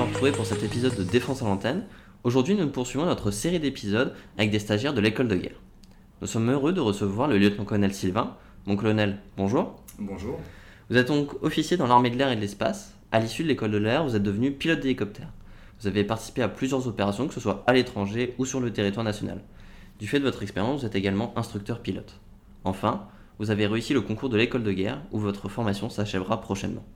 nous retrouver pour cet épisode de Défense à l'antenne. Aujourd'hui, nous poursuivons notre série d'épisodes avec des stagiaires de l'école de guerre. Nous sommes heureux de recevoir le lieutenant-colonel Sylvain. Mon colonel, bonjour. Bonjour. Vous êtes donc officier dans l'armée de l'air et de l'espace. À l'issue de l'école de l'air, vous êtes devenu pilote d'hélicoptère. Vous avez participé à plusieurs opérations, que ce soit à l'étranger ou sur le territoire national. Du fait de votre expérience, vous êtes également instructeur pilote. Enfin, vous avez réussi le concours de l'école de guerre, où votre formation s'achèvera prochainement.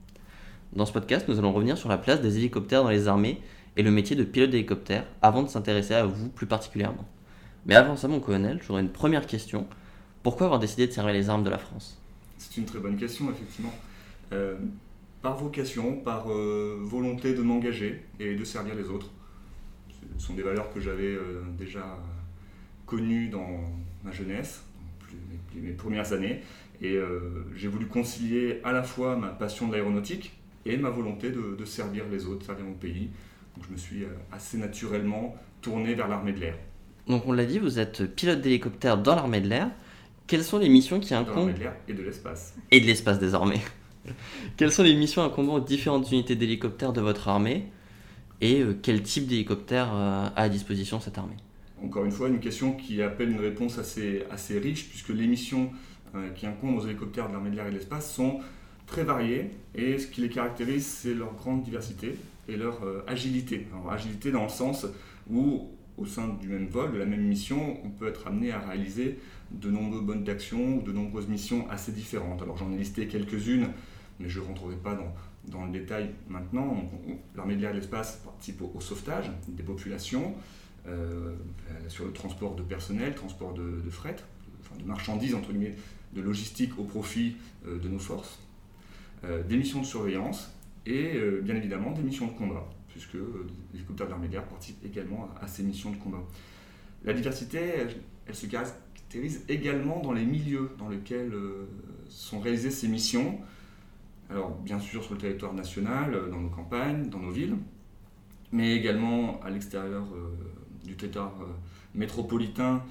Dans ce podcast, nous allons revenir sur la place des hélicoptères dans les armées et le métier de pilote d'hélicoptère, avant de s'intéresser à vous plus particulièrement. Mais avant ça, mon colonel, j'aurais une première question. Pourquoi avoir décidé de servir les armes de la France? C'est une très bonne question, effectivement. Euh, par vocation, par euh, volonté de m'engager et de servir les autres. Ce sont des valeurs que j'avais euh, déjà connues dans ma jeunesse, mes, premières années. Et j'ai voulu concilier à la fois ma passion de l'aéronautique et ma volonté de, de servir les autres, servir mon pays. Donc je me suis euh, assez naturellement tourné vers l'armée de l'air. Donc on l'a dit, vous êtes pilote d'hélicoptère dans l'armée de l'air. Quelles sont les missions qui Dans incombent l'armée de l'air et de l'espace. et de l'espace désormais Quelles sont les missions incombant aux différentes unités d'hélicoptères de votre armée et euh, quel type d'hélicoptère euh, a à disposition cette armée? Encore une fois, une question qui appelle une réponse assez, assez riche, puisque les missions qui incombent aux hélicoptères de l'armée de l'air et de l'espace sont très variées, et ce qui les caractérise, c'est leur grande diversité et leur euh, agilité. Alors, agilité dans le sens où, au sein du même vol, de la même mission, on peut être amené à réaliser de nombreux bonnes d'action ou de nombreuses missions assez différentes. Alors j'en ai listé quelques-unes, mais je ne rentrerai pas dans, le détail maintenant. L'armée de l'air et de l'espace participe au, au sauvetage des populations, euh, sur le transport de personnel, transport de, de fret, enfin de marchandises, entre guillemets, de logistique au profit euh, de nos forces, euh, des missions de surveillance et euh, bien évidemment des missions de combat, puisque euh, les hélicoptères de l'armée de l'air participent également à, ces missions de combat. La diversité, elle, se caractérise également dans les milieux dans lesquels euh, sont réalisées ces missions. Alors bien sûr sur le territoire national, euh, dans nos campagnes, dans nos villes, mais également à l'extérieur euh, du territoire euh, métropolitain,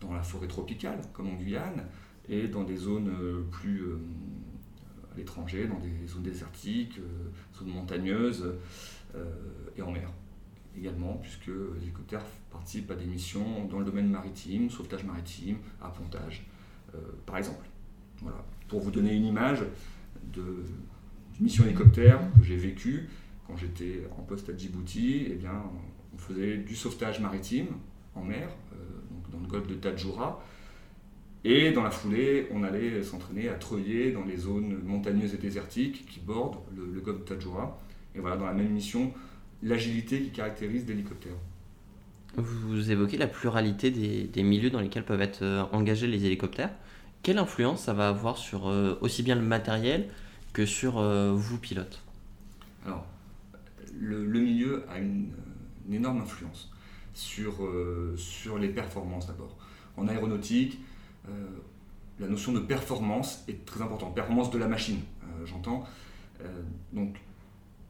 dans la forêt tropicale, comme en Guyane, et dans des zones euh, plus euh, l'étranger, dans des zones désertiques, euh, zones montagneuses euh, et en mer également, puisque les hélicoptères participent à des missions dans le domaine maritime, sauvetage maritime, appontage, euh, par exemple. Voilà. Pour vous donner une image de, mission hélicoptère que j'ai vécue quand j'étais en poste à Djibouti, eh bien, on faisait du sauvetage maritime en mer, dans le golfe de Tadjoura, et dans la foulée, on allait s'entraîner à treuiller dans les zones montagneuses et désertiques qui bordent le, le golfe de Tadjoura. Et voilà, dans la même mission, l'agilité qui caractérise l'hélicoptère. Vous évoquez la pluralité des, des milieux dans lesquels peuvent être euh, engagés les hélicoptères. Quelle influence ça va avoir sur euh, aussi bien le matériel que sur euh, vous, pilote Alors, le, le milieu a une, une énorme influence sur, euh, sur les performances d'abord. En aéronautique, la notion de performance est très importante. Performance de la machine, euh, j'entends. Euh, donc,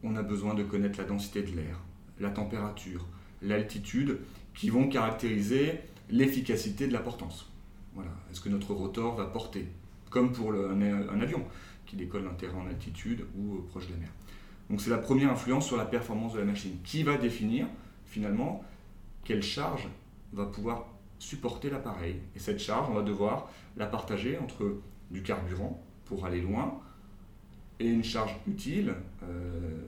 on a besoin de connaître la densité de l'air, la température, l'altitude, qui vont caractériser l'efficacité de la portance. Voilà. Est-ce que notre rotor va porter Comme pour un, un avion qui décolle d'un terrain en altitude ou euh, proche de la mer? Donc c'est la première influence sur la performance de la machine qui va définir finalement quelle charge va pouvoir supporter l'appareil. Et cette charge, on va devoir la partager entre du carburant pour aller loin et une charge utile, euh,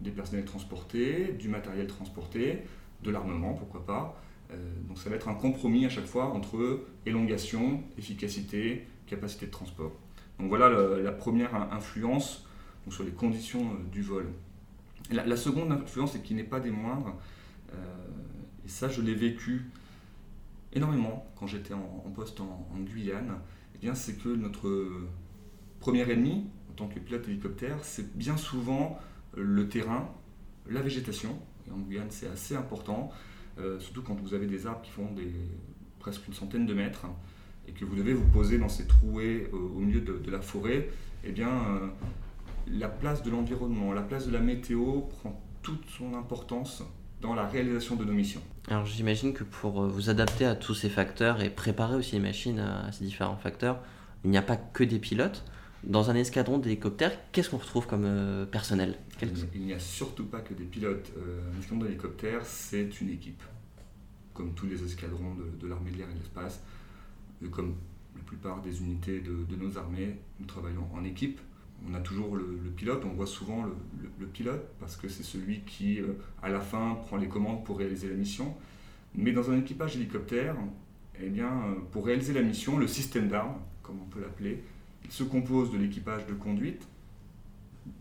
des personnels transportés, du matériel transporté, de l'armement, pourquoi pas. Euh, donc ça va être un compromis à chaque fois entre élongation, efficacité, capacité de transport. Donc voilà la première in- influence sur les conditions euh, du vol. La, seconde influence, et qui n'est pas des moindres, et ça je l'ai vécu énormément quand j'étais en, poste en, Guyane, eh bien c'est que notre premier ennemi, en tant que pilote hélicoptère, c'est bien souvent le terrain, la végétation. En Guyane, c'est assez important, euh, surtout quand vous avez des arbres qui font presque une centaine de mètres et que vous devez vous poser dans ces trouées au milieu de, de la forêt. Eh bien, euh, la place de l'environnement, la place de la météo prend toute son importance dans la réalisation de nos missions. Alors j'imagine que pour euh, vous adapter à tous ces facteurs et préparer aussi les machines à ces différents facteurs, il n'y a pas que des pilotes. Dans un escadron d'hélicoptères, qu'est-ce qu'on retrouve comme euh, personnel? Quel- Il n'y a surtout pas que des pilotes. Euh, un escadron d'hélicoptère, c'est une équipe. Comme tous les escadrons de, de l'armée de l'air et de l'espace, comme la plupart des unités de, de nos armées, nous travaillons en équipe. On a toujours le, pilote, on voit souvent le pilote parce que c'est celui qui, euh, à la fin, prend les commandes pour réaliser la mission. Mais dans un équipage hélicoptère, eh bien, euh, pour réaliser la mission, le système d'armes, comme on peut l'appeler, il se compose de l'équipage de conduite,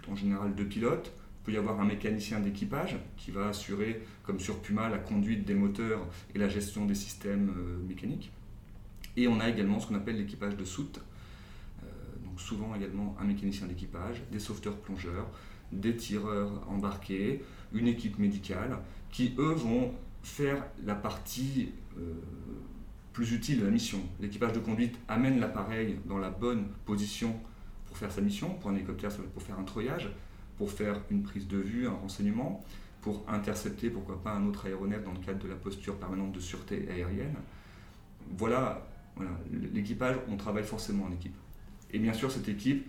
en général deux pilotes. Il peut y avoir un mécanicien d'équipage qui va assurer, comme sur Puma, la conduite des moteurs et la gestion des systèmes euh, mécaniques. Et on a également ce qu'on appelle l'équipage de soute. Souvent également un mécanicien d'équipage, des sauveteurs plongeurs, des tireurs embarqués, une équipe médicale, qui eux vont faire la partie euh, plus utile de la mission. L'équipage de conduite amène l'appareil dans la bonne position pour faire sa mission. Pour un hélicoptère, pour faire un treuillage, pour faire une prise de vue, un renseignement, pour intercepter, pourquoi pas, un autre aéronef dans le cadre de la posture permanente de sûreté aérienne. Voilà. l'équipage, on travaille forcément en équipe. Et bien sûr, cette équipe,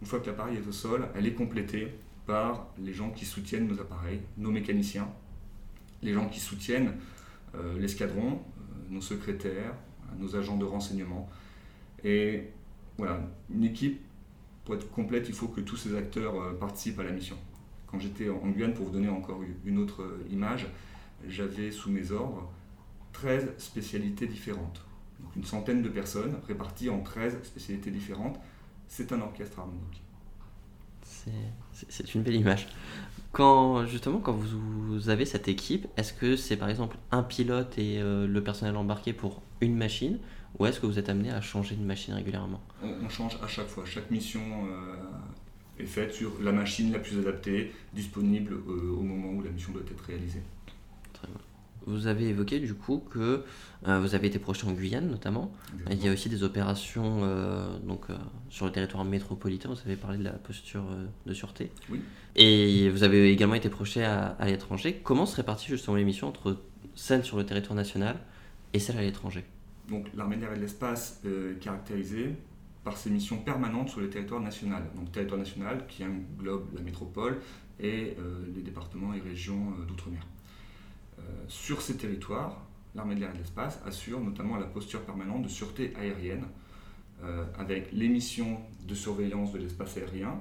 une fois que l'appareil est au sol, elle est complétée par les gens qui soutiennent nos appareils, nos mécaniciens, les gens qui soutiennent euh, l'escadron, euh, nos secrétaires, euh, nos agents de renseignement. Et voilà, une équipe, pour être complète, il faut que tous ces acteurs participent à la mission. Quand j'étais en Guyane, pour vous donner encore une autre image, j'avais sous mes ordres 13 spécialités différentes. Donc une centaine de personnes réparties en 13 spécialités différentes. C'est un orchestre harmonique. C'est- une belle image. Quand justement, quand vous, avez cette équipe, est-ce que c'est par exemple un pilote et euh, le personnel embarqué pour une machine, ou est-ce que vous êtes amené à changer de machine régulièrement? On, on change à chaque fois. Chaque mission euh, est faite sur la machine la plus adaptée, disponible euh, au moment où la mission doit être réalisée. Vous avez évoqué du coup que euh, vous avez été projeté en Guyane notamment. Il y a aussi des opérations euh, donc, euh, sur le territoire métropolitain, vous avez parlé de la posture de sûreté. Oui. Et vous avez également été projeté à, à l'étranger. Comment se répartit justement les missions entre celles sur le territoire national et celles à l'étranger? Donc l'armée de l'air et de l'espace est caractérisée par ses missions permanentes sur le territoire national. Donc territoire national qui englobe la métropole et les départements et régions d'outre-mer. Euh, sur ces territoires, l'armée de l'air et de l'espace assure notamment la posture permanente de sûreté aérienne euh, avec les missions de surveillance de l'espace aérien.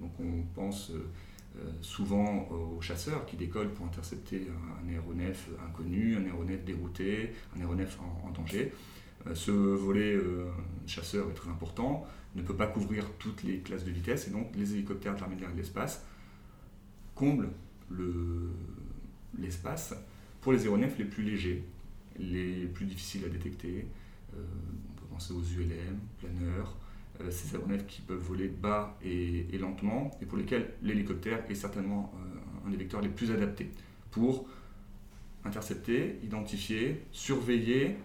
Donc on pense euh, souvent aux chasseurs qui décollent pour intercepter un, aéronef inconnu, un aéronef dérouté, un aéronef en, danger. Ce volet chasseur est très important, ne peut pas couvrir toutes les classes de vitesse et donc les hélicoptères de l'armée de l'air et de l'espace comblent le- l'espace pour les aéronefs les plus légers, les plus difficiles à détecter. Euh, on peut penser aux ULM, planeurs, euh, ces aéronefs qui peuvent voler bas et, lentement et pour lesquels l'hélicoptère est certainement euh, un des vecteurs les plus adaptés pour intercepter, identifier, surveiller,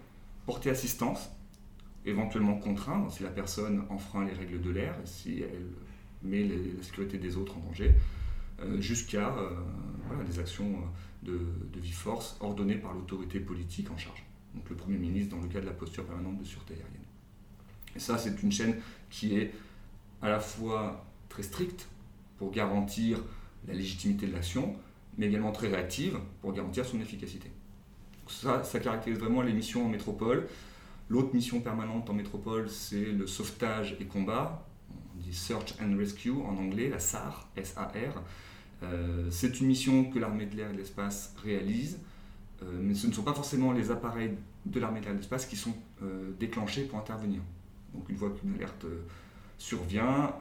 porter assistance, éventuellement contraindre si la personne enfreint les règles de l'air, si elle met la sécurité des autres en danger, jusqu'à voilà, des actions de, de vie force ordonnées par l'autorité politique en charge. Donc le Premier ministre dans le cas de la posture permanente de sûreté aérienne. Et ça, c'est une chaîne qui est à la fois très stricte pour garantir la légitimité de l'action, mais également très réactive pour garantir son efficacité. Donc ça, ça caractérise vraiment les missions en métropole. L'autre mission permanente en métropole, c'est le sauvetage et combat. On dit Search and Rescue en anglais, la SAR, S-A-R. Euh, c'est une mission que l'armée de l'air et de l'espace réalise, euh, mais ce ne sont pas forcément les appareils de l'armée de l'air et de l'espace qui sont euh, déclenchés pour intervenir. Donc une fois qu'une alerte survient,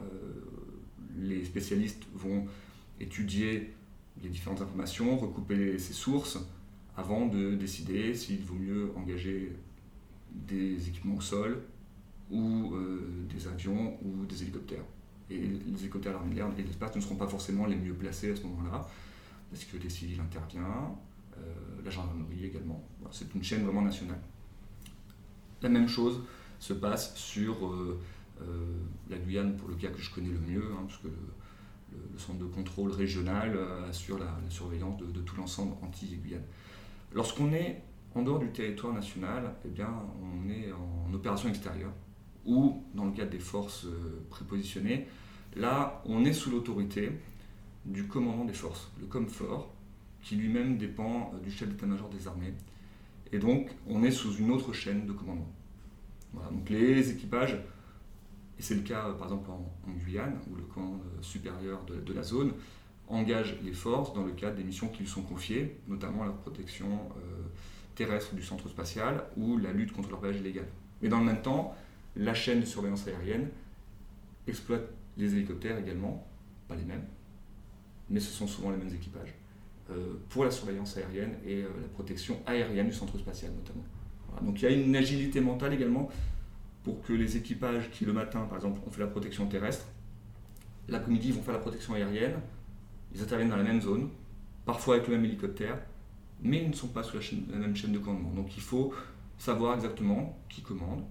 les spécialistes vont étudier les différentes informations, recouper ces sources avant de décider s'il vaut mieux engager des équipements au sol ou des avions ou des hélicoptères. Et les hélicoptères de l'armée de l'air et l'espace ne seront pas forcément les mieux placés à ce moment-là. La sécurité civile intervient, euh, la gendarmerie également. C'est une chaîne vraiment nationale. La même chose se passe sur euh, euh, la Guyane, pour le cas que je connais le mieux, hein, parce que le, centre de contrôle régional euh, assure la, la surveillance de, de tout l'ensemble Antilles et Guyane. Lorsqu'on est en dehors du territoire national, eh bien, on est en opération extérieure. ou dans le cadre des forces prépositionnées, là, on est sous l'autorité du commandant des forces, le COMFOR, qui lui-même dépend du chef d'état-major des armées. Et donc, on est sous une autre chaîne de commandement. donc les équipages, et c'est le cas par exemple en, Guyane, où le commandant supérieur de, la zone engage les forces dans le cadre des missions qui lui sont confiées, notamment la protection euh, terrestre du centre spatial ou la lutte contre l'orpaillage illégal. Mais dans le même temps, la chaîne de surveillance aérienne exploite les hélicoptères également, pas les mêmes, mais ce sont souvent les mêmes équipages, euh, pour la surveillance aérienne et euh, la protection aérienne du centre spatial notamment. Donc il y a une agilité mentale également pour que les équipages qui le matin, par exemple, ont fait la protection terrestre, l'après-midi vont faire la protection aérienne, ils interviennent dans la même zone, parfois avec le même hélicoptère, mais ils ne sont pas sous la, même chaîne de commandement. Donc il faut savoir exactement qui commande,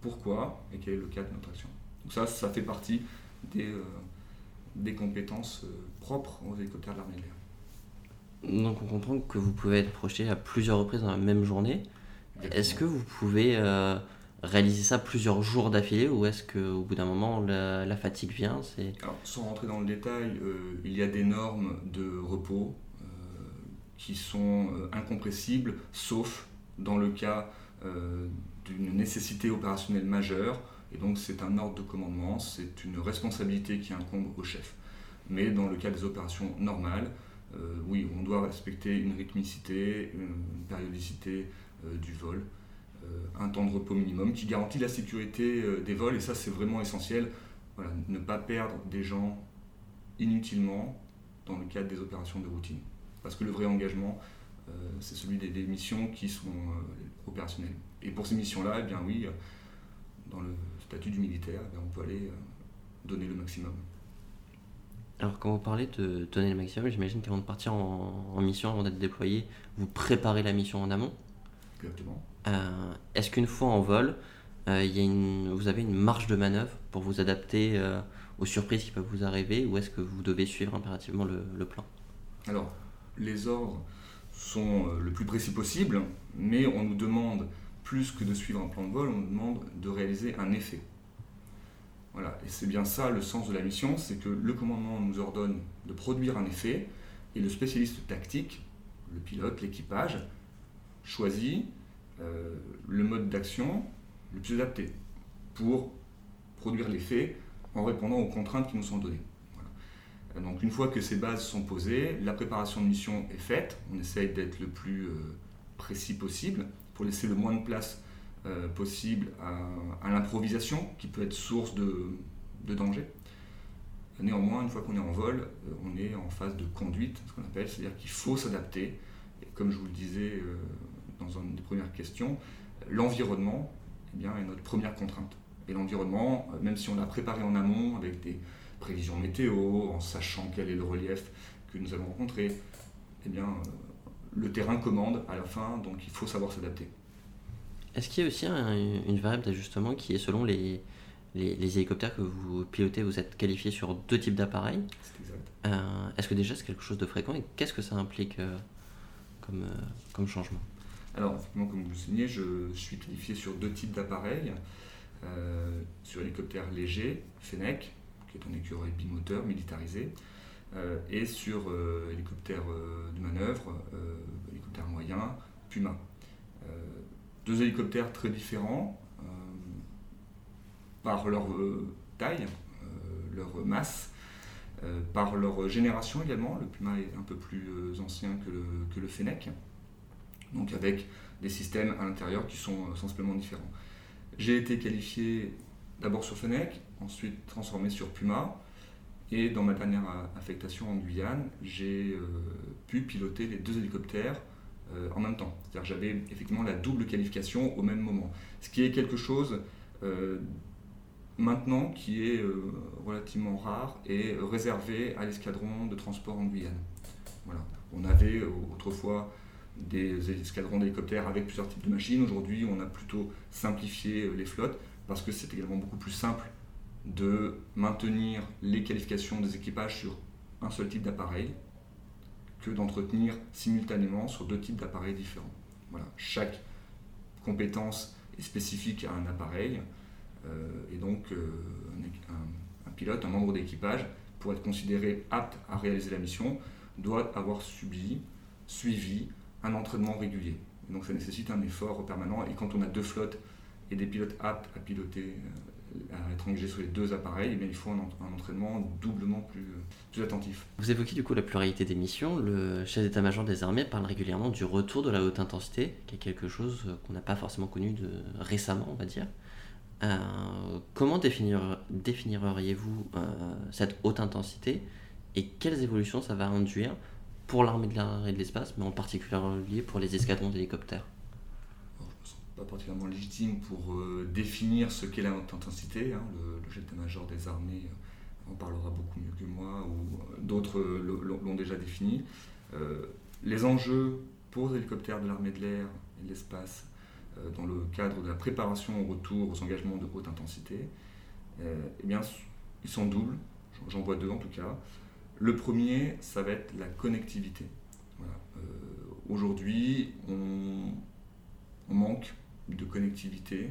pourquoi et quel est le cas de notre action. Donc ça, ça fait partie des, euh, des compétences euh, propres aux hélicoptères de l'armée de l'air. Donc on comprend que vous pouvez être projeté à plusieurs reprises dans la même journée. Est-ce que vous pouvez euh, réaliser ça plusieurs jours d'affilée ou est-ce qu'au bout d'un moment la, fatigue vient Alors, Sans rentrer dans le détail, il y a des normes de repos qui sont incompressibles, sauf dans le cas d'une nécessité opérationnelle majeure et donc c'est un ordre de commandement, c'est une responsabilité qui incombe au chef. Mais dans le cas des opérations normales, euh, oui, on doit respecter une rythmicité, une périodicité euh, du vol, euh, un temps de repos minimum qui garantit la sécurité des vols, et ça c'est vraiment essentiel. Voilà, ne pas perdre des gens inutilement dans le cadre des opérations de routine. Parce que le vrai engagement, c'est celui des, missions qui sont opérationnelles. Et pour ces missions-là, eh bien oui, dans le statut du militaire, eh on peut aller euh, donner le maximum. Alors quand vous parlez de donner le maximum, j'imagine qu'avant de partir en, mission, avant d'être déployé, vous préparez la mission en amont? Exactement. Euh, est-ce qu'une fois en vol, euh, y a une, vous avez une marge de manœuvre pour vous adapter aux surprises qui peuvent vous arriver ou est-ce que vous devez suivre impérativement le, le plan? Alors, les ordres sont le plus précis possible, mais on nous demande plus que de suivre un plan de vol, on demande de réaliser un effet. Voilà, et c'est bien ça le sens de la mission, c'est que le commandement nous ordonne de produire un effet, et le spécialiste tactique, le pilote, l'équipage, choisit euh, le mode d'action le plus adapté pour produire l'effet en répondant aux contraintes qui nous sont données. Donc une fois que ces bases sont posées, la préparation de mission est faite, on essaye d'être le plus euh, précis possible, pour laisser le moins de place euh, possible à, l'improvisation, qui peut être source de, danger. Néanmoins, une fois qu'on est en vol, euh, on est en phase de conduite, ce qu'on appelle, c'est-à-dire qu'il faut s'adapter. Comme je vous le disais euh, dans une des premières questions, l'environnement eh est notre première contrainte. Et l'environnement, même si on l'a préparé en amont avec des prévisions météo, en sachant quel est le relief que nous allons rencontrer, eh bien, le terrain commande à la fin, donc il faut savoir s'adapter. Est-ce qu'il y a aussi une variable d'ajustement qui est selon les, les, hélicoptères que vous pilotez, vous êtes qualifié sur deux types d'appareils C'est exact. Euh, est-ce que déjà c'est quelque chose de fréquent et qu'est-ce que ça implique euh, comme, euh, comme changement? Alors, effectivement, comme vous le signez, je, suis qualifié sur deux types d'appareils. sur hélicoptère léger, Fennec, qui est un écureuil bimoteur militarisé, et sur euh, hélicoptère euh, de manœuvre, hélicoptère moyen, Puma. deux hélicoptères très différents par leur taille, leur masse, par leur génération également. Le Puma est un peu plus ancien que le, que Fennec, donc avec des systèmes à l'intérieur qui sont sensiblement différents. J'ai été qualifié d'abord sur Fennec, ensuite transformé sur Puma, et dans ma dernière affectation en Guyane, j'ai euh, pu piloter les deux hélicoptères euh, en même temps. C'est-à-dire j'avais effectivement la double qualification au même moment. Ce qui est quelque chose euh, maintenant qui est relativement rare et réservé à l'escadron de transport en Guyane. Voilà. On avait autrefois des escadrons d'hélicoptères avec plusieurs types de machines. Aujourd'hui, on a plutôt simplifié les flottes parce que c'est également beaucoup plus simple de maintenir les qualifications des équipages sur un seul type d'appareil que d'entretenir simultanément sur deux types d'appareils différents. Voilà. Chaque compétence est spécifique à un appareil. et donc un, un, pilote, un membre d'équipage, pour être considéré apte à réaliser la mission, doit avoir subi, suivi un entraînement régulier. donc ça nécessite un effort permanent. Et quand on a deux flottes et des pilotes aptes à piloter, euh, à être engagés sur les deux appareils, eh il faut un, entraînement doublement plus, attentif. Vous évoquez du coup la pluralité des missions. Le chef d'état-major des armées parle régulièrement du retour de la haute intensité, qui est quelque chose qu'on n'a pas forcément connu récemment, on va dire. Euh, comment définir, définiriez-vous euh, cette haute intensité et quelles évolutions ça va induire pour l'armée de l'air et de l'espace, mais en particulier pour les escadrons d'hélicoptères Je ne me sens pas particulièrement légitime pour euh, définir ce qu'est la haute intensité. Hein. Le, le chef d'état-major des armées en parlera beaucoup mieux que moi, ou d'autres l'ont déjà défini. les enjeux pour les hélicoptères de l'armée de l'air et de l'espace euh, dans le cadre de la préparation au retour aux engagements de haute intensité, euh, eh bien, ils sont doubles, j'en vois deux en tout cas. Le premier, ça va être la connectivité. Euh, aujourd'hui, on, manque de connectivité.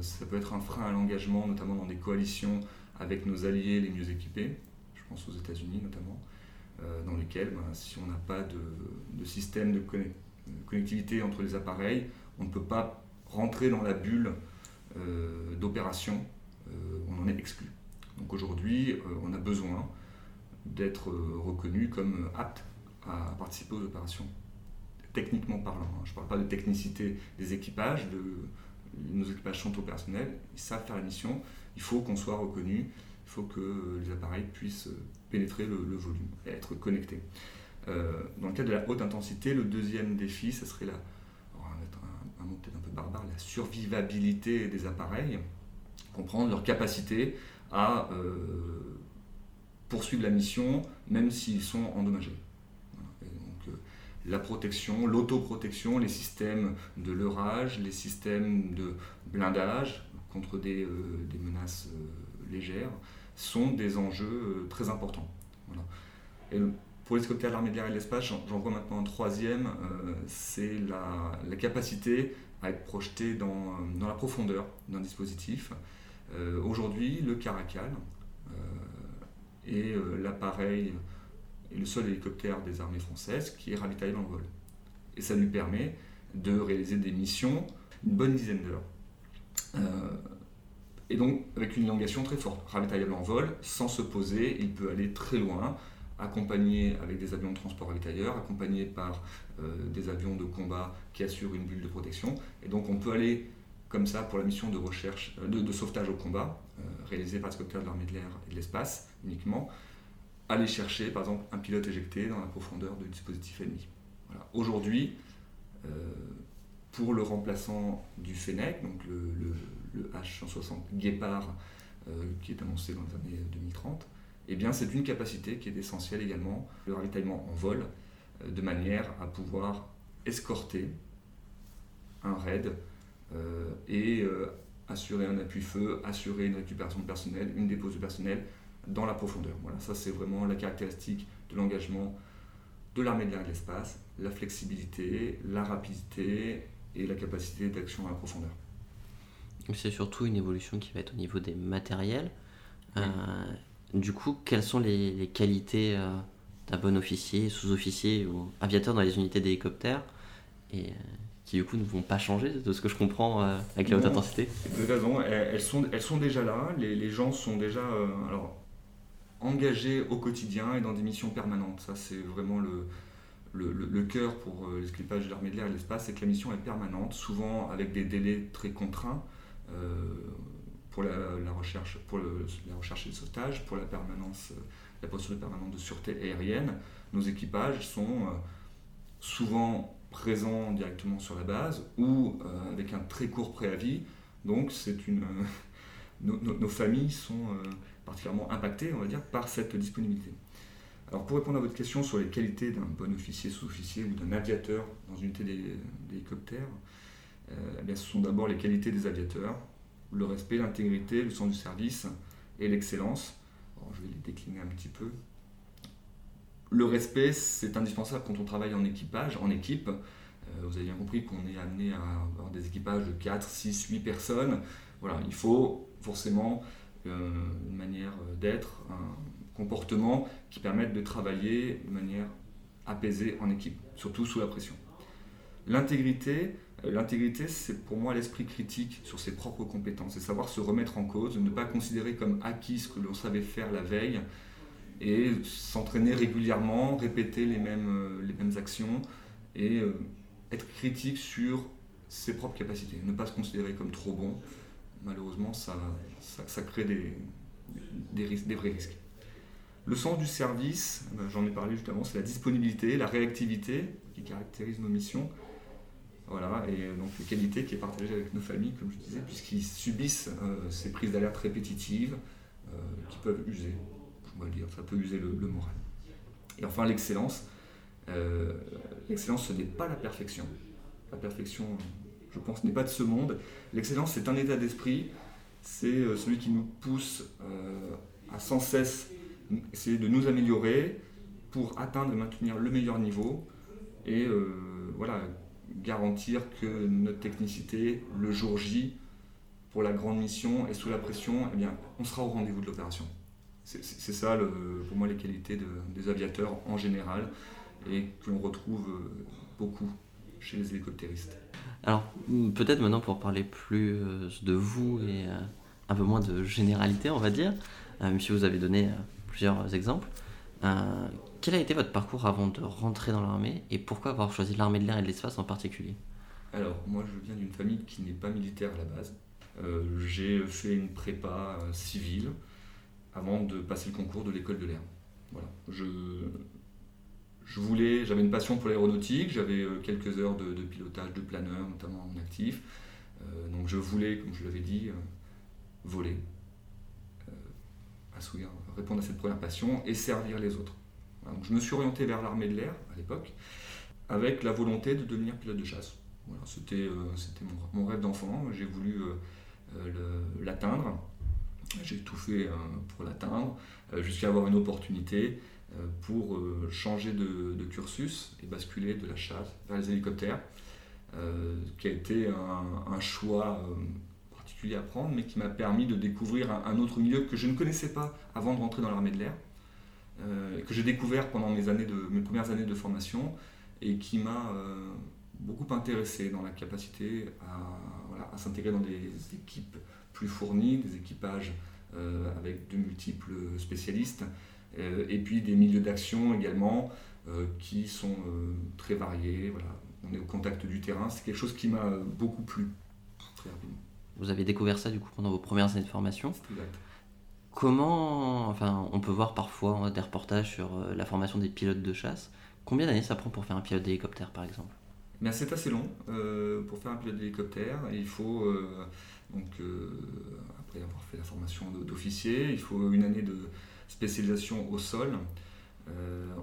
ça peut être un frein à l'engagement, notamment dans des coalitions avec nos alliés les mieux équipés, je pense aux États-Unis notamment, dans lesquels, ben, si on n'a pas de, système de connectivité entre les appareils, on ne peut pas rentrer dans la bulle euh, d'opération, euh, on en est exclu. Donc aujourd'hui, euh, on a besoin d'être reconnu comme apte à participer aux opérations, techniquement parlant. Hein. Je ne parle pas de technicité des équipages, de, nos équipages sont opérationnels, ils savent faire la mission, il faut qu'on soit reconnu, il faut que les appareils puissent pénétrer le, volume et être connectés. dans le cas de la haute intensité, le deuxième défi, ce serait la, peut-être un peu barbare, la survivabilité des appareils, comprendre leur capacité à euh, poursuivre la mission même s'ils sont endommagés. Euh, la protection, l'autoprotection, les systèmes de leurrage, les systèmes de blindage contre des, euh, menaces légères sont des enjeux très importants. Et pour les hélicoptères de l'armée de l'air et de l'espace, j'en vois maintenant un troisième, euh, c'est la, capacité à être projeté dans, euh, dans la profondeur d'un dispositif. Euh, aujourd'hui, le Caracal est l'appareil et le seul hélicoptère des armées françaises qui est ravitaillé dans le vol. Et ça lui permet de réaliser des missions une bonne dizaine d'heures. et donc avec une élongation très forte, ravitaillable en vol, sans se poser, il peut aller très loin, accompagné avec des avions de transport ravitailleurs, accompagné par euh, des avions de combat qui assurent une bulle de protection. Et donc on peut aller comme ça pour la mission de recherche, euh, de, sauvetage au combat, euh, réalisée par les de l'armée de l'air et de l'espace uniquement, aller chercher par exemple un pilote éjecté dans la profondeur du dispositif ennemi. Aujourd'hui, pour le remplaçant du Fennec, donc le, le H-160 Guépard, qui est annoncé dans les années 2030, eh bien c'est une capacité qui est essentielle également, le ravitaillement en vol, euh, de manière à pouvoir escorter un raid euh, et euh, assurer un appui-feu, assurer une récupération de personnel, une dépose de personnel dans la profondeur. Voilà, ça c'est vraiment la caractéristique de l'engagement de l'armée de l'air et de l'espace, la flexibilité, la rapidité et la capacité d'action à la profondeur. C'est surtout une évolution qui va être au niveau des matériels. Du coup, quelles sont les, qualités euh, d'un bon officier, sous-officier ou aviateur dans les unités d'hélicoptères et euh, qui du coup ne vont pas changer de ce que je comprends euh, avec la haute intensité? Vous avez raison, elles, sont, elles sont déjà là, les, gens sont déjà alors, engagés au quotidien et dans des missions permanentes. Ça, c'est vraiment le, cœur pour l'esclipage de l'armée de l'air et de l'espace, c'est que la mission est permanente, souvent avec des délais très contraints pour la, recherche, pour la recherche et le sauvetage, pour la permanence, euh, la posture de permanence de sûreté aérienne. Nos équipages sont euh, souvent présents directement sur la base ou euh, avec un très court préavis. Donc c'est une, nos, familles sont particulièrement impactées, on va dire, par cette disponibilité. Alors pour répondre à votre question sur les qualités d'un bon officier, sous-officier ou d'un aviateur dans une unité d'hélicoptère, eh ce sont d'abord les qualités des aviateurs, le respect, l'intégrité, le sens du service et l'excellence. je vais les décliner un petit peu. Le respect, c'est indispensable quand on travaille en équipage, en équipe. Euh, vous avez bien compris qu'on est amené à avoir des équipages de 4, 6, 8 personnes. Voilà, il faut forcément une manière d'être, un comportement qui permette de travailler de manière apaisée en équipe, surtout sous la pression. L'intégrité, L'intégrité, c'est pour moi l'esprit critique sur ses propres compétences, c'est savoir se remettre en cause, ne pas considérer comme acquis ce que l'on savait faire la veille, et s'entraîner régulièrement, répéter les mêmes, euh, les mêmes actions, et euh, être critique sur ses propres capacités, ne pas se considérer comme trop bon. Malheureusement, ça, crée des, vrais risques. Le sens du service, ben, j'en ai parlé justement, c'est la disponibilité, la réactivité qui caractérise nos missions voilà, et donc les qualités qui est partagée avec nos familles, comme je disais, puisqu'ils subissent euh, ces prises d'alerte répétitives euh, qui peuvent user, je dois dire, ça peut user le, moral. Et enfin l'excellence. Euh, l'excellence, ce n'est pas la perfection. La perfection, je pense, n'est pas de ce monde. L'excellence, c'est un état d'esprit, c'est celui qui nous pousse à sans cesse essayer de nous améliorer pour atteindre et maintenir le meilleur niveau. Et voilà, garantir que notre technicité, le jour J, pour la grande mission et sous la pression, eh bien, on sera au rendez-vous de l'opération. C'est ça, pour moi, les qualités des aviateurs en général et que l'on retrouve euh, beaucoup chez les hélicoptéristes. Alors, peut-être maintenant pour parler plus euh, de vous et euh, un peu moins de généralité, on va dire, même si vous avez donné plusieurs exemples, euh, quel a été votre parcours avant de rentrer dans l'armée et pourquoi avoir choisi l'armée de l'air et de l'espace en particulier? Alors, moi je viens d'une famille qui n'est pas militaire à la base. Euh, j'ai fait une prépa euh, civile avant de passer le concours de l'école de l'air. Voilà. Je voulais, j'avais une passion pour l'aéronautique, j'avais quelques heures de, pilotage de planeur, notamment en actif. donc je voulais, comme je l'avais dit, voler, assouvir répondre à cette première passion et servir les autres. Donc, je me suis orienté vers l'armée de l'air à l'époque, avec la volonté de devenir pilote de chasse. C'était euh, mon, rêve d'enfant, j'ai voulu euh, euh, l'atteindre, j'ai tout fait pour l'atteindre, jusqu'à avoir une opportunité pour changer de, cursus et basculer de la chasse vers les hélicoptères, qui a été un, choix à prendre, mais qui m'a permis de découvrir un, autre milieu que je ne connaissais pas avant de rentrer dans l'armée de l'air, euh, que j'ai découvert pendant mes, années de, mes premières années de formation et qui m'a euh, beaucoup intéressé dans la capacité à, s'intégrer dans des équipes plus fournies, des équipages euh, avec de multiples spécialistes, et puis des milieux d'action également qui sont très variés. Voilà. On est au contact du terrain, c'est quelque chose qui m'a beaucoup plu très rapidement. Vous avez découvert ça du coup pendant vos premières années de formation. Comment, enfin, on peut voir parfois des reportages sur euh, la formation des pilotes de chasse. Combien d'années ça prend pour faire un pilote d'hélicoptère par exemple? C'est assez long euh, pour faire un pilote d'hélicoptère. Il faut euh, donc après avoir fait la formation d'officier, il faut une année de spécialisation au sol.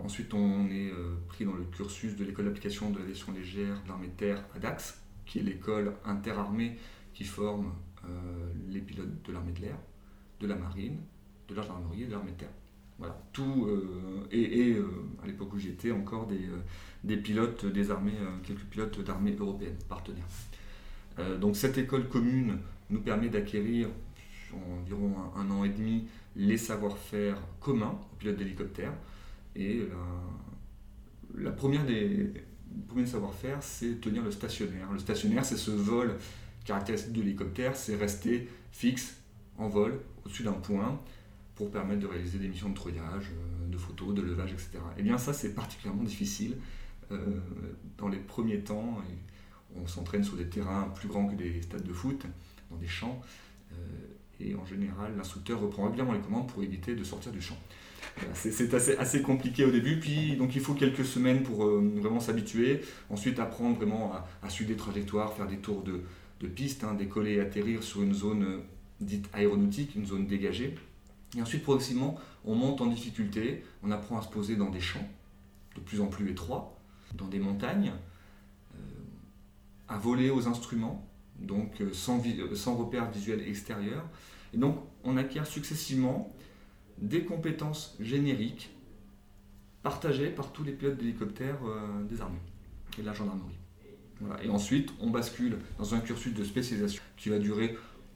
ensuite, on est pris dans le cursus de l'école d'application de l'aviation légère de l'armée de terre à Dax, qui est l'école interarmée qui forment euh, les pilotes de l'armée de l'air, de la marine, de la gendarmerie et de l'armée de terre. Voilà, tout, euh, et, euh, à l'époque où j'y étais, encore des, des, pilotes des armées, quelques pilotes d'armées européennes, partenaires. donc cette école commune nous permet d'acquérir en environ un, an et demi les savoir-faire communs aux pilotes d'hélicoptères. Et la, première des, premiers savoir-faire, c'est tenir le stationnaire. Le stationnaire, c'est ce vol caractéristique de l'hélicoptère, c'est rester fixe en vol au-dessus d'un point pour permettre de réaliser des missions de treuillage, euh, de photos, de levage, etc. Et eh bien ça, c'est particulièrement difficile euh, dans les premiers temps. on s'entraîne sur des terrains plus grands que des stades de foot, dans des champs. Euh, et en général, l'instructeur reprend régulièrement les commandes pour éviter de sortir du champ. c'est assez, compliqué au début, puis donc il faut quelques semaines pour vraiment s'habituer, ensuite apprendre vraiment à, suivre des trajectoires, faire des tours de, de piste, hein, décoller et atterrir sur une zone euh, dite aéronautique, une zone dégagée. Et ensuite, progressivement, on monte en difficulté, on apprend à se poser dans des champs de plus en plus étroits, dans des montagnes, euh, à voler aux instruments, donc euh, sans, sans repère visuel extérieur. Et donc, on acquiert successivement des compétences génériques partagées par tous les pilotes d'hélicoptères des armées et de la gendarmerie. Et ensuite, on bascule dans un cursus de spécialisation qui va durer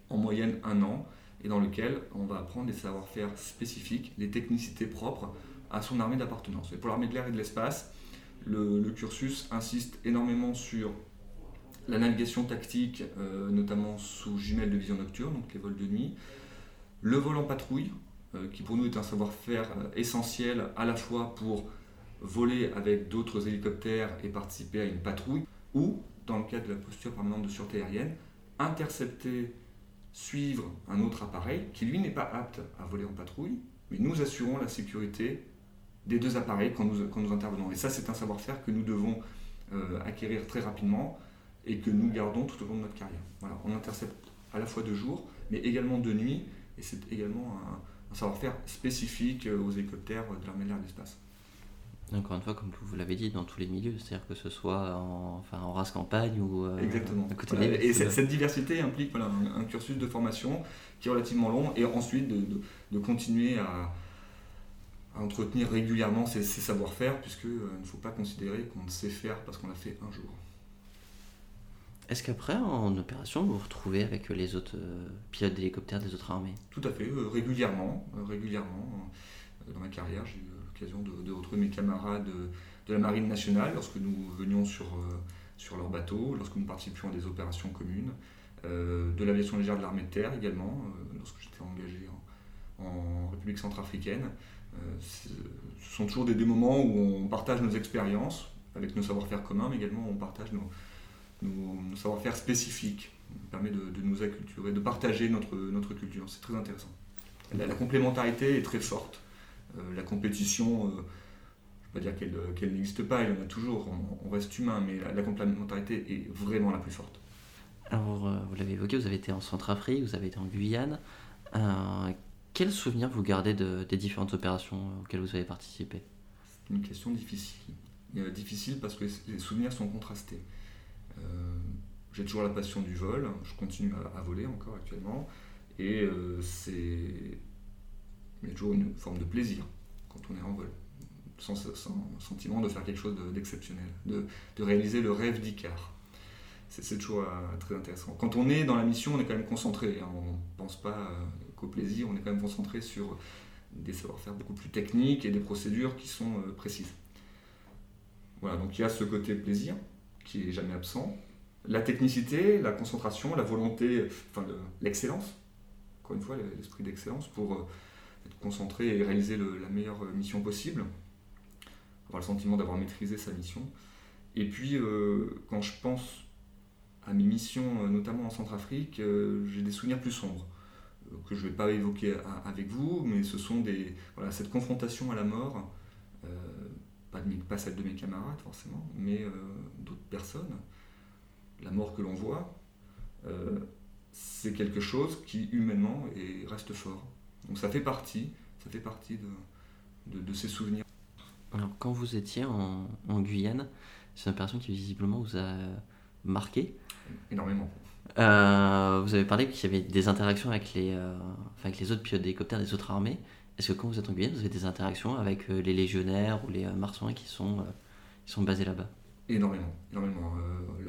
en moyenne un an, et dans lequel on va apprendre des savoir-faire spécifiques, les technicités propres à son armée d'appartenance. Et pour l'armée de l'air et de l'espace, le, cursus insiste énormément sur la navigation tactique, euh, notamment sous jumelles de vision nocturne, donc les vols de nuit, le vol en patrouille, euh, qui pour nous est un savoir-faire euh, essentiel à la fois pour voler avec d'autres hélicoptères et participer à une patrouille, ou, dans le cadre de la posture permanente de sûreté aérienne, intercepter, suivre un autre appareil qui lui n'est pas apte à voler en patrouille, mais nous assurons la sécurité des deux appareils quand nous, intervenons. Et ça, c'est un savoir-faire que nous devons acquérir très rapidement et que nous gardons tout au long de notre carrière. Voilà, on intercepte à la fois de jour, mais également de nuit, et c'est également un, un savoir-faire spécifique aux hélicoptères de l'armée de l'air et de l'espace. Encore une fois, comme vous l'avez dit, dans tous les milieux, c'est-à-dire que ce soit en, enfin, en race campagne ou euh, Exactement. à côté Et cette, diversité implique voilà, un, cursus de formation qui est relativement long et ensuite de, de, continuer à, à, entretenir régulièrement ces, savoir-faire, puisqu'il euh, ne faut pas considérer qu'on sait faire parce qu'on a fait un jour. Est-ce qu'après, en opération, vous vous retrouvez avec les autres euh, pilotes d'hélicoptères des autres armées? Tout à fait, régulièrement. régulièrement. Dans ma carrière, j'ai eu l'occasion de, retrouver mes camarades de, la Marine nationale lorsque nous venions sur, euh, sur leur bateau, lorsque nous participions à des opérations communes, euh, de l'aviation légère de l'armée de terre également, euh, lorsque j'étais engagé en, République centrafricaine. ce sont toujours des, moments où on partage nos expériences avec nos savoir-faire communs, mais également on partage nos, nos, savoir-faire spécifiques. Ça permet de, nous acculturer, de partager notre, notre culture. C'est très intéressant. la complémentarité est très forte. Euh, la compétition, euh, je ne vais pas dire qu'elle n'existe pas, il y en a toujours, on, reste humain, mais la, complémentarité est vraiment la plus forte. Alors, euh, vous l'avez évoqué, vous avez été en Centrafrique, vous avez été en Guyane. quels souvenirs vous gardez des différentes opérations auxquelles vous avez participé? C'est une question difficile. difficile parce que les souvenirs sont contrastés. J'ai toujours la passion du vol, je continue à, voler encore actuellement, et c'est y a toujours une forme de plaisir quand on est en vol, sans, sentiment de faire quelque chose d'exceptionnel, de, réaliser le rêve d'Icar. C'est toujours euh, très intéressant. Quand on est dans la mission, on est quand même concentré. Hein. on ne pense pas euh, qu'au plaisir, on est quand même concentré sur des savoir-faire beaucoup plus techniques et des procédures qui sont euh, précises. Voilà, donc il y a ce côté plaisir qui est jamais absent. La technicité, la concentration, la volonté, enfin l'excellence, encore une fois, l'esprit d'excellence pour être concentré et réaliser la meilleure mission possible, avoir le sentiment d'avoir maîtrisé sa mission. Et puis, euh, quand je pense à mes missions, euh, notamment en Centrafrique, euh, j'ai des souvenirs plus sombres, que je ne vais pas évoquer avec vous, mais ce sont des, cette confrontation à la mort, pas, celle de mes camarades forcément, mais d'autres personnes, la mort que l'on voit, c'est quelque chose qui humainement reste fort. Donc ça fait partie, ça fait partie de, de, ces souvenirs. Alors quand vous étiez en, en Guyane, c'est une personne qui visiblement vous a marqué Énormément. Euh, vous avez parlé qu'il y avait des interactions avec les, euh, avec les autres pilotes d'hélicoptères des autres armées. Est-ce que quand vous êtes en Guyane, vous avez des interactions avec euh, les légionnaires ou les marsouins qui sont, qui sont basés là-bas? Énormément, énormément.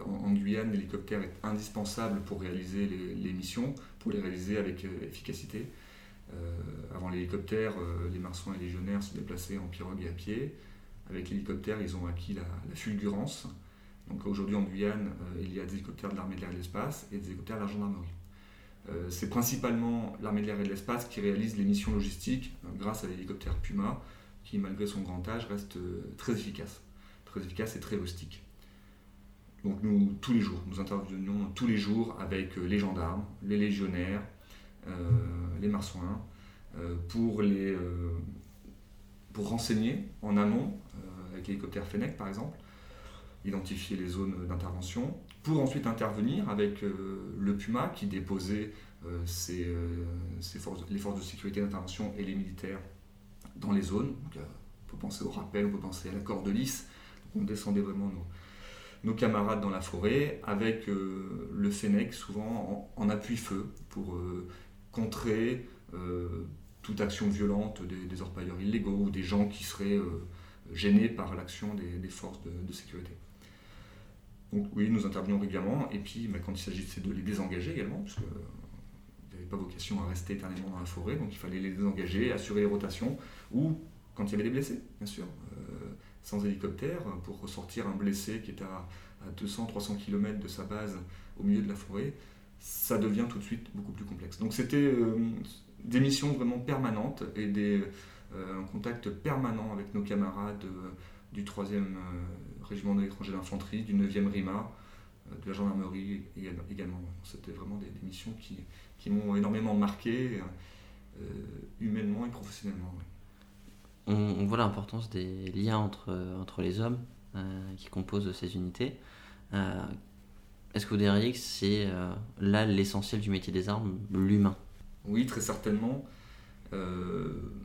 en, Guyane, l'hélicoptère est indispensable pour réaliser les, missions, pour les réaliser avec efficacité. Euh, avant l'hélicoptère, euh, les marsouins et les légionnaires se déplaçaient en pirogue et à pied. Avec l'hélicoptère, ils ont acquis la, fulgurance. Donc aujourd'hui en Guyane, euh, il y a des hélicoptères de l'armée de l'air et de l'espace et des hélicoptères de la gendarmerie. C'est principalement l'armée de l'air et de l'espace qui réalise les missions logistiques grâce à l'hélicoptère Puma, qui malgré son grand âge reste très efficace, très efficace et très rustique. Donc nous, tous les jours, nous intervenions tous les jours avec les gendarmes, les légionnaires, euh, les marsouins, euh, pour, euh, pour renseigner en amont, avec l'hélicoptère Fennec par exemple, identifier les zones d'intervention, pour ensuite intervenir avec le Puma qui déposait ses, forces, les forces de sécurité d'intervention et les militaires dans les zones. on peut penser au rappel, on peut penser à la corde lisse. on descendait vraiment nos, camarades dans la forêt avec le Fennec souvent en, appui-feu pour contrer euh, toute action violente des, orpailleurs illégaux ou des gens qui seraient euh, gênés par l'action des, forces de, sécurité. Donc oui, nous intervenons régulièrement, et puis bah, quand il s'agissait de les désengager également, parce que pas vocation à rester éternellement dans la forêt, donc il fallait les désengager, assurer les rotations, ou quand il y avait des blessés, bien sûr, sans hélicoptère, pour ressortir un blessé qui est à, 200-300 km de sa base au milieu de la forêt, ça devient tout de suite beaucoup plus complexe. Donc c'était des missions vraiment permanentes et un contact permanent avec nos camarades du 3e régiment de l'étranger d'infanterie, du 9e RIMA, euh, de la gendarmerie également. C'était vraiment des, missions qui, qui m'ont énormément marqué, euh, humainement et professionnellement. On, voit l'importance des liens entre, entre les hommes euh, qui composent ces unités. Est-ce que vous diriez que c'est là l'essentiel du métier des armes, l'humain? Oui, très certainement.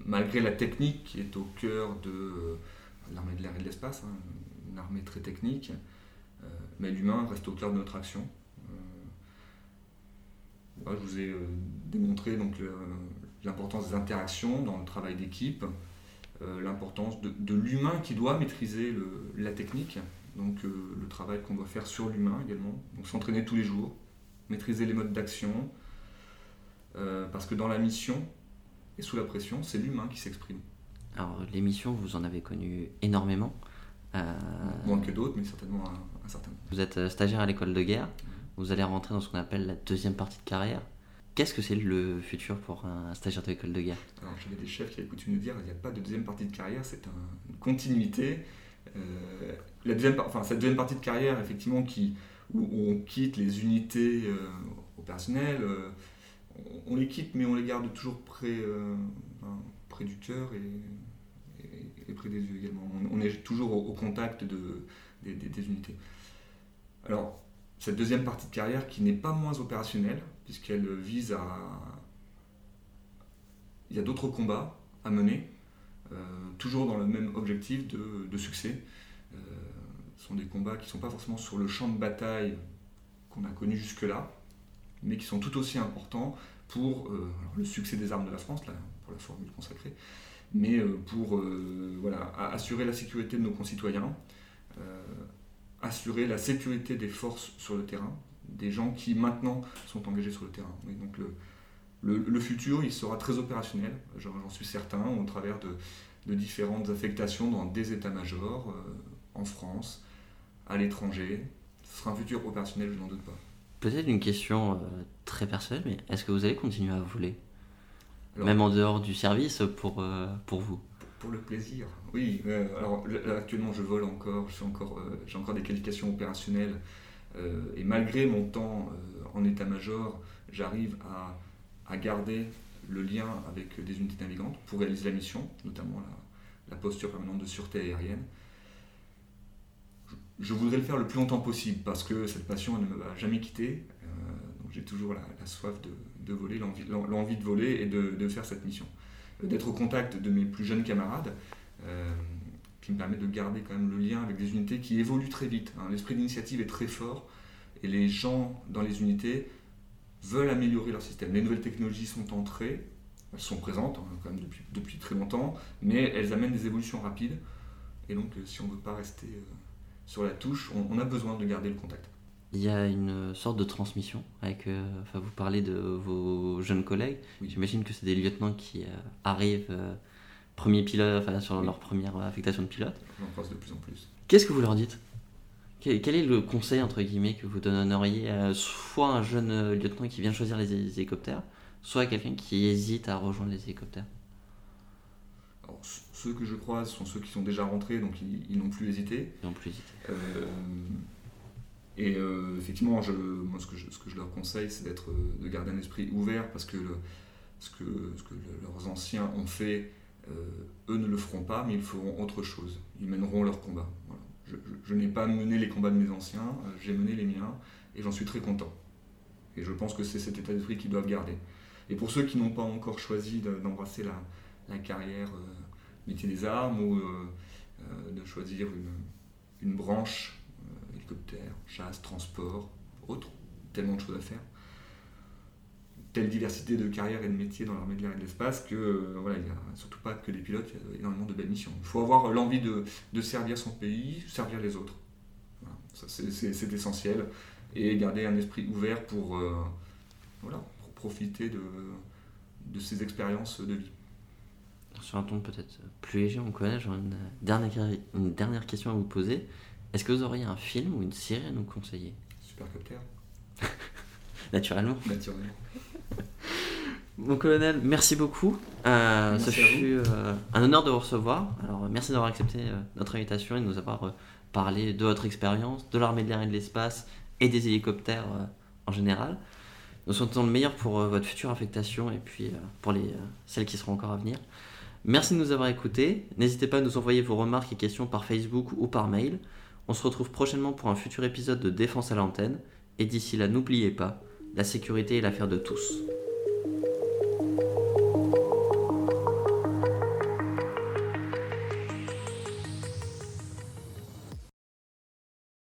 malgré la technique qui est au cœur de l'armée de l'air et de l'espace, hein, une armée très technique, euh, mais l'humain reste au cœur de notre action. Euh, je vous ai euh, démontré donc l'importance des interactions dans le travail d'équipe, l'importance de, l'humain qui doit maîtriser la technique, donc le travail qu'on doit faire sur l'humain également, donc s'entraîner tous les jours, maîtriser les modes d'action, parce que dans la mission et sous la pression, c'est l'humain qui s'exprime. Alors les missions, vous en avez connu énormément. Euh, Moins que d'autres, mais certainement un, certain nombre. Vous êtes euh, stagiaire à l'école de guerre, vous allez rentrer dans ce qu'on appelle la deuxième partie de carrière. Qu'est-ce que c'est le futur pour un stagiaire de l'école de guerre? Alors j'avais des chefs qui avaient coutume de dire il n'y a pas de deuxième partie de carrière, c'est une continuité. Euh, la deuxième, enfin, cette deuxième partie de carrière, effectivement, qui, où on quitte les unités opérationnelles, on, les quitte, mais on les garde toujours près, près du cœur et près des yeux également. On, est toujours au, contact de, des, unités. Alors, cette deuxième partie de carrière qui n'est pas moins opérationnelle, puisqu'elle vise à... Il y a d'autres combats à mener, euh, toujours dans le même objectif de, succès. Euh, ce sont des combats qui ne sont pas forcément sur le champ de bataille qu'on a connu jusque-là, mais qui sont tout aussi importants pour euh, le succès des armes de la France, là, la formule consacrée, mais euh, pour euh, voilà, assurer la sécurité de nos concitoyens, euh, assurer la sécurité des forces sur le terrain, des gens qui maintenant sont engagés sur le terrain. donc le, futur, il sera très opérationnel, j'en suis certain, au travers de, de, différentes affectations dans des états-majors, en France, à l'étranger. Ce sera un futur opérationnel, je n'en doute pas. Peut-être une question très personnelle, mais est-ce que vous allez continuer à voler? Même en dehors du service, pour, euh, pour vous pour le plaisir, oui. Euh, alors actuellement, je vole encore, j'ai encore, euh, j'ai encore des qualifications opérationnelles. et malgré mon temps en état-major, j'arrive à, à, garder le lien avec des unités navigantes pour réaliser la mission, notamment la, la posture permanente de sûreté aérienne. Je, voudrais le faire le plus longtemps possible parce que cette passion elle ne me va jamais quitter. donc j'ai toujours la, la soif de, de voler, l'envie de voler et de, faire cette mission. Euh, d'être au contact de mes plus jeunes camarades, euh, qui me permet de garder quand même le lien avec des unités qui évoluent très vite. Hein. L'esprit d'initiative est très fort et les gens dans les unités veulent améliorer leur système. Les nouvelles technologies sont entrées, elles sont présentes hein, quand même depuis, très longtemps, mais elles amènent des évolutions rapides. Et donc, euh, si on ne veut pas rester sur la touche, on a besoin de garder le contact il y a une sorte de transmission avec euh, enfin vous parlez de vos jeunes collègues. J'imagine que c'est des lieutenants qui euh, arrivent euh, premier pilote enfin sur leur première affectation de pilote. J'en croise de plus en plus. Qu'est-ce que vous leur dites? Quel, est le conseil entre guillemets que vous donneriez à soit un jeune lieutenant qui vient choisir les hélicoptères soit quelqu'un qui hésite à rejoindre les hélicoptères? Alors, ceux que je croise sont ceux qui sont déjà rentrés donc ils, n'ont plus hésité. Ils n'ont plus hésité et euh, effectivement, moi, ce que, je, leur conseille, c'est d'être, euh, de garder un esprit ouvert parce que, ce, que leurs anciens ont fait, euh, eux ne le feront pas, mais ils feront autre chose. Ils mèneront leur combat. Je, n'ai pas mené les combats de mes anciens, j'ai mené les miens et j'en suis très content. Et je pense que c'est cet état d'esprit qu'ils doivent garder. Et pour ceux qui n'ont pas encore choisi d'embrasser la, la, carrière métier des armes ou de choisir une branche hélicoptère, chasse, transport, autres, tellement de choses à faire. Telle diversité de carrières et de métiers dans l'armée de l'air et de l'espace que euh, voilà, il n'y a surtout pas que des pilotes, il y a énormément de belles missions. Il faut avoir l'envie de, servir son pays, servir les autres. c'est essentiel. Et garder un esprit ouvert pour, euh, voilà, profiter de, de ces expériences de vie. Sur un ton peut-être plus léger, on connaît, j'aurais une dernière, une dernière question à vous poser. Est-ce que vous auriez un film ou une série à nous conseiller? Supercopter Naturellement. Naturellement. Mon colonel, merci beaucoup. Euh, Merci ce à vous. fut euh, un honneur de vous recevoir. Alors, merci d'avoir accepté euh, notre invitation et de nous avoir euh, parlé de votre expérience, de l'armée de l'air et de l'espace et des hélicoptères euh, en général. Nous souhaitons le meilleur pour euh, votre future affectation et puis euh, pour les, euh, celles qui seront encore à venir. Merci de nous avoir écoutés. N'hésitez pas à nous envoyer vos remarques et questions par Facebook ou par mail. On se retrouve prochainement pour un futur épisode de Défense à l'antenne. Et d'ici là, n'oubliez pas, la sécurité est l'affaire de tous.